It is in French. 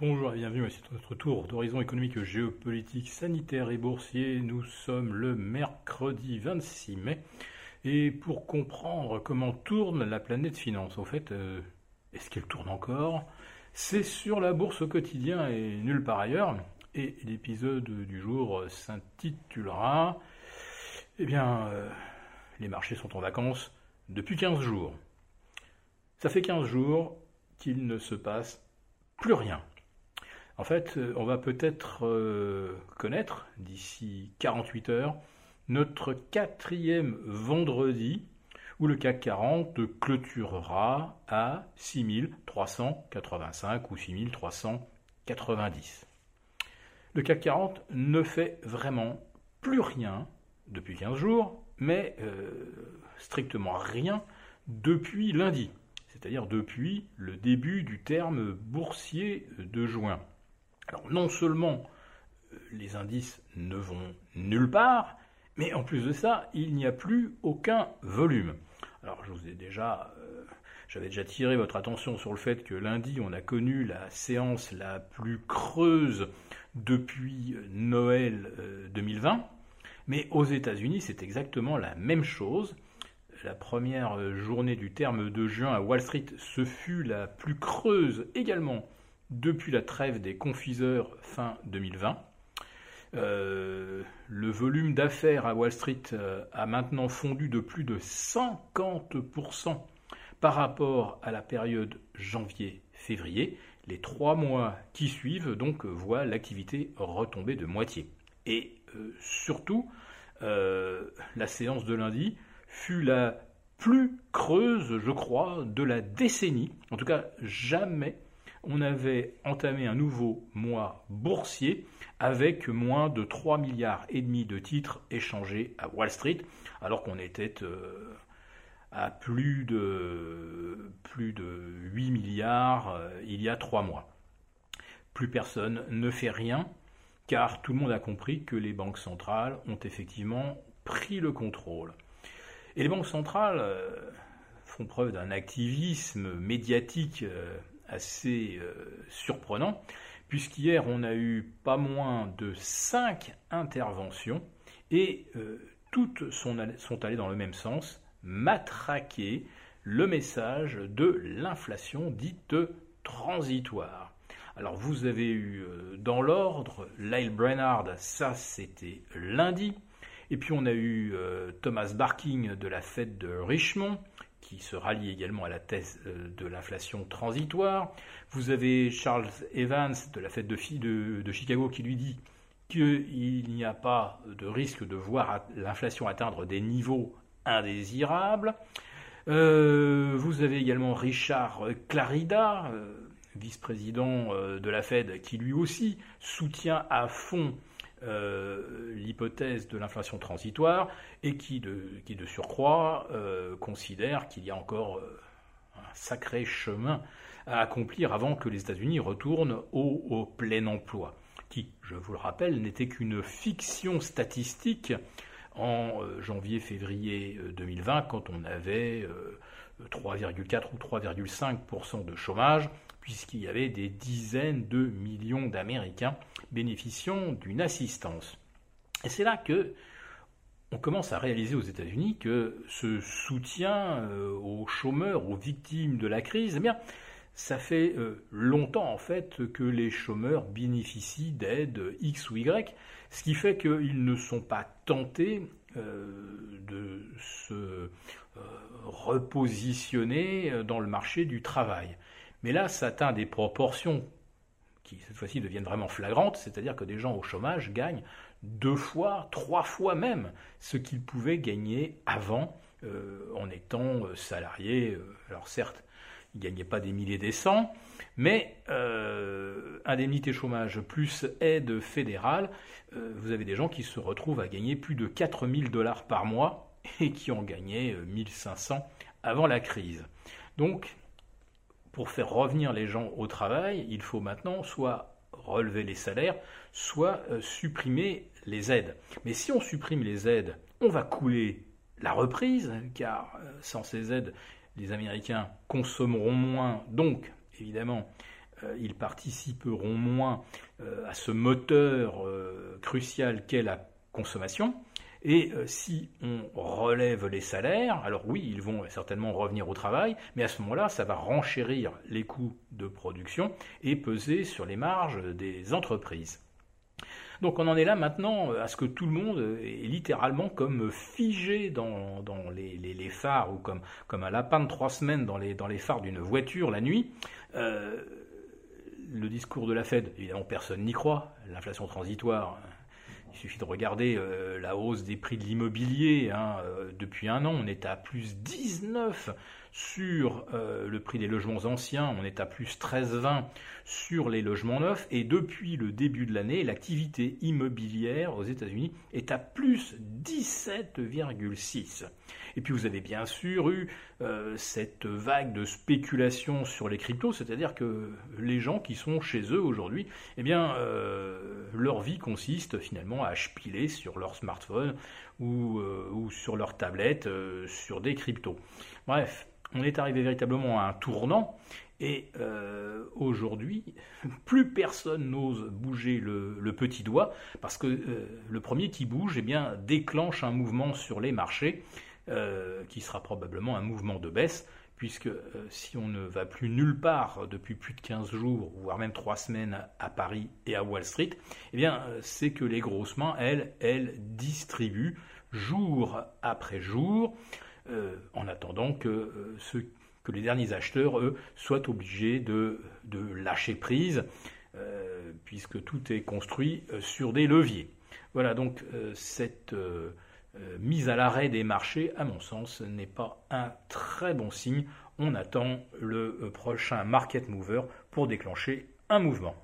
Bonjour et bienvenue à notre tour d'horizon économique, géopolitique, sanitaire et boursier. Nous sommes le mercredi 26 mai. Et pour comprendre comment tourne la planète finance, au fait, euh, est-ce qu'elle tourne encore? C'est sur la bourse au quotidien et nulle part ailleurs. Et l'épisode du jour s'intitulera Eh bien, euh, les marchés sont en vacances depuis 15 jours. Ça fait 15 jours qu'il ne se passe plus rien. En fait, euh, on va peut-être euh, connaître d'ici 48 heures notre quatrième vendredi où le CAC 40 clôturera à 6385 ou 6390. Le CAC 40 ne fait vraiment plus rien depuis 15 jours, mais euh, strictement rien depuis lundi, c'est-à-dire depuis le début du terme boursier de juin. Alors non seulement euh, les indices ne vont nulle part, mais en plus de ça, il n'y a plus aucun volume. Alors je vous ai déjà, euh, j'avais déjà tiré votre attention sur le fait que lundi, on a connu la séance la plus creuse depuis Noël 2020. Euh, mais aux États-Unis, c'est exactement la même chose. La première journée du terme de juin à Wall Street, ce fut la plus creuse également depuis la trêve des confiseurs fin 2020. Euh, le volume d'affaires à Wall Street euh, a maintenant fondu de plus de 50% par rapport à la période janvier-février. Les trois mois qui suivent donc voient l'activité retomber de moitié. Et euh, surtout, la séance de lundi fut la plus creuse, je crois, de la décennie. En tout cas, jamais on avait entamé un nouveau mois boursier avec moins de 3 milliards et demi de titres échangés à Wall Street, alors qu'on était euh, à plus de, plus de 8 milliards euh, il y a 3 mois. Plus personne ne fait rien, car tout le monde a compris que les banques centrales ont effectivement pris le contrôle. Et les banques centrales euh, font preuve d'un activisme médiatique assez euh, surprenant, puisqu'hier on a eu pas moins de 5 interventions et euh, toutes sont, allées dans le même sens, matraquer le message de l'inflation dite transitoire. Alors vous avez eu euh, dans l'ordre Lyle Brennard, ça c'était lundi, et puis on a eu Thomas Barking de la fête de Richmond, qui se rallie également à la thèse euh, de l'inflation transitoire. Vous avez Charles Evans de la fête de, de, Chicago qui lui dit qu'il n'y a pas de risque de voir l'inflation atteindre des niveaux indésirables. Euh, vous avez également Richard Clarida, euh, vice-président de la Fed, qui lui aussi soutient à fond euh, l'hypothèse de l'inflation transitoire et qui de, qui de surcroît euh, considère qu'il y a encore euh, un sacré chemin à accomplir avant que les États-Unis retournent au, au, plein emploi, qui, je vous le rappelle, n'était qu'une fiction statistique en janvier-février 2020 quand on avait 3,4 ou 3,5% de chômage puisqu'il y avait des dizaines de millions d'Américains bénéficiant d'une assistance. Et c'est là que on commence à réaliser aux États-Unis que ce soutien euh, aux chômeurs, aux victimes de la crise, eh bien, ça fait euh, longtemps en fait que les chômeurs bénéficient d'aides X ou Y, ce qui fait qu'ils ne sont pas tentés euh, de se repositionner dans le marché du travail. Mais là, ça atteint des proportions qui, cette fois-ci, deviennent vraiment flagrantes, c'est-à-dire que des gens au chômage gagnent deux fois, trois fois même ce qu'ils pouvaient gagner avant euh, en étant euh, salariés. Euh, alors certes, ils ne gagnaient pas des milliers des cents, mais indemnité chômage plus aide fédérale, vous avez des gens qui se retrouvent à gagner plus de 4000 dollars par mois et qui ont gagné 1500 avant la crise. Donc pour faire revenir les gens au travail, il faut maintenant soit relever les salaires, soit euh, supprimer les aides. Mais si on supprime les aides, on va couler la reprise, car euh, sans ces aides, les Américains consommeront moins, donc évidemment, ils participeront moins à ce moteur crucial qu'est la consommation. Et si on relève les salaires, alors oui, ils vont certainement revenir au travail, mais à ce moment-là, ça va renchérir les coûts de production et peser sur les marges des entreprises. Donc on en est là maintenant euh, à ce que tout le monde est littéralement comme figé dans, les, phares ou comme, un lapin de trois semaines dans les, phares d'une voiture la nuit. Euh, le discours de la Fed, évidemment personne n'y croit, l'inflation transitoire, il suffit de regarder euh, la hausse des prix de l'immobilier. Hein, depuis un an, on est à plus 19 sur euh, le prix des logements anciens, on est à plus 13,20 sur les logements neufs. Et depuis le début de l'année, l'activité immobilière aux États-Unis est à plus 17,6. Et puis vous avez bien sûr eu euh, cette vague de spéculation sur les cryptos, c'est-à-dire que les gens qui sont chez eux aujourd'hui, eh bien, euh, leur vie consiste finalement à spiler sur leur smartphone ou, ou sur leur tablette sur des cryptos. Bref, on est arrivé véritablement à un tournant. Et euh, aujourd'hui, plus personne n'ose bouger le, petit doigt, parce que euh, le premier qui bouge eh déclenche un mouvement sur les marchés, euh, qui sera probablement un mouvement de baisse, puisque si on ne va plus nulle part depuis plus de 15 jours, voire même 3 semaines à Paris et à Wall Street, eh bien, c'est que les grosses mains, elles, elles distribuent jour après jour. Euh, en attendant que, euh, que les derniers acheteurs, eux, soient obligés de, lâcher prise, euh, puisque tout est construit sur des leviers. Voilà, donc cette mise à l'arrêt des marchés, à mon sens, n'est pas un très bon signe. On attend le prochain market mover pour déclencher un mouvement.